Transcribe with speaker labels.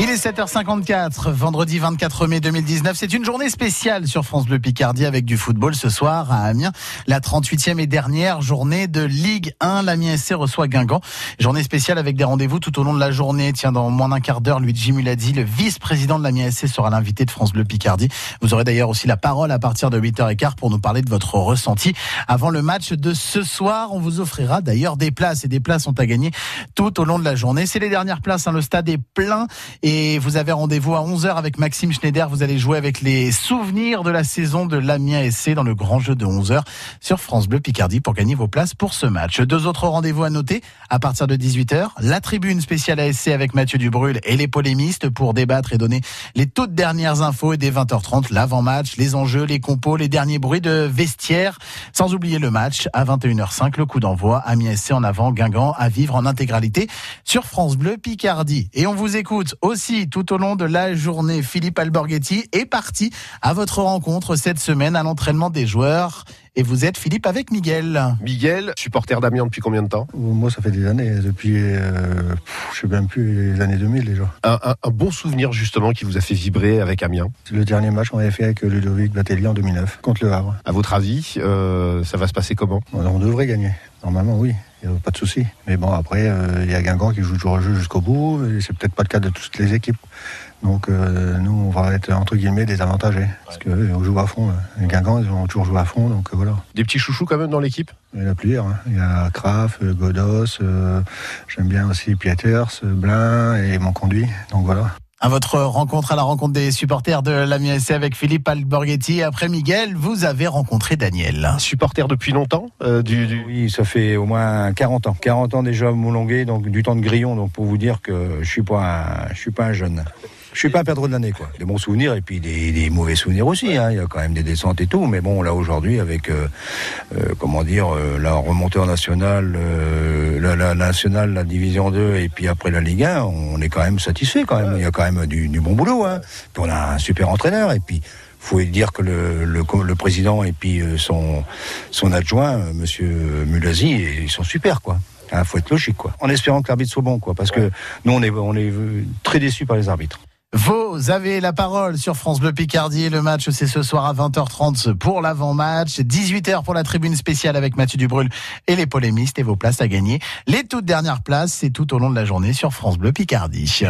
Speaker 1: Il est 7h54, vendredi 24 mai 2019. C'est une journée spéciale sur France Bleu Picardie avec du football ce soir à Amiens. La 38e et dernière journée de Ligue 1. L'Amiens SC reçoit Guingamp. Journée spéciale avec des rendez-vous tout au long de la journée. Tiens, dans moins d'un quart d'heure, Luigi Muladi, le vice-président de l'Amiens SC, sera l'invité de France Bleu Picardie. Vous aurez d'ailleurs aussi la parole à partir de 8h15 pour nous parler de votre ressenti avant le match de ce soir. On vous offrira d'ailleurs des places et des places sont à gagner tout au long de la journée. C'est les dernières places. Hein. Le stade est plein vous avez rendez-vous à 11h avec Maxime Schneider. Vous allez jouer avec les souvenirs de la saison de l'Amiens SC dans le grand jeu de 11h sur France Bleu Picardie pour gagner vos places pour ce match. Deux autres rendez-vous à noter à partir de 18h. La tribune spéciale ASC avec Mathieu Dubrul et les polémistes pour débattre et donner les toutes dernières infos et dès 20h30 l'avant-match, les enjeux, les compos, les derniers bruits de vestiaire. Sans oublier le match à 21h05, le coup d'envoi. Amiens SC en avant, Guingamp à vivre en intégralité sur France Bleu Picardie. Et on vous écoute aussi tout au long de la journée. Philippe Alborghetti est parti à votre rencontre cette semaine à l'entraînement des joueurs. Et vous êtes Philippe avec Miguel.
Speaker 2: Miguel, supporter d'Amiens depuis combien de temps?
Speaker 3: Moi, ça fait des années, depuis, euh, je sais même plus, les années 2000 déjà.
Speaker 2: Un, un, bon souvenir justement qui vous a fait vibrer avec Amiens?
Speaker 3: Le dernier match qu'on avait fait avec Ludovic Batelli en 2009, contre le Havre.
Speaker 2: À votre avis, euh, ça va se passer comment?
Speaker 3: On devrait gagner. Normalement, oui. Il n'y a pas de souci. Mais bon, après, euh, il y a Guingamp qui joue toujours le jeu jusqu'au bout. C'est peut-être pas le cas de toutes les équipes. Donc, euh, nous, on va être entre guillemets désavantagés. Parce qu'on joue à fond. Les Guingamp, ils ont toujours joué à fond. Donc, voilà.
Speaker 2: Des petits chouchous quand même dans l'équipe?
Speaker 3: Il y en a plusieurs. Hein. Il y a Kraft, Godos. Euh, j'aime bien aussi Pieters, Blin et mon conduit. Donc, voilà
Speaker 1: à votre rencontre à la rencontre des supporters de l'Amiens SC avec Philippe Alborghetti. Après Miguel, vous avez rencontré Daniel.
Speaker 2: Supporter depuis longtemps euh, du,
Speaker 4: Oui, ça fait au moins 40 ans. 40 ans déjà Moulonguet, donc du temps de Grillon, donc pour vous dire que je suis pas je suis pas un jeune je suis pas un perdreau de l'année, quoi. Des bons souvenirs et puis des, des mauvais souvenirs aussi. Hein. Il y a quand même des descentes et tout. Mais bon, là aujourd'hui, avec euh, euh, comment dire, euh, la remontée en nationale, euh, la, la, nationale, la division 2 et puis après la Ligue 1, on est quand même satisfait quand même. Il y a quand même du, du bon boulot. Hein. Puis on a un super entraîneur et puis faut dire que le, le, le, président et puis son, son adjoint, Monsieur Mulazi, ils sont super, quoi. Il hein, faut être logique, quoi. En espérant que l'arbitre soit bon, quoi. Parce que nous, on est, on est très déçus par les arbitres.
Speaker 1: Vous avez la parole sur France Bleu Picardie. Le match, c'est ce soir à 20h30 pour l'avant-match. 18h pour la tribune spéciale avec Mathieu Dubrul et les polémistes et vos places à gagner. Les toutes dernières places, c'est tout au long de la journée sur France Bleu Picardie.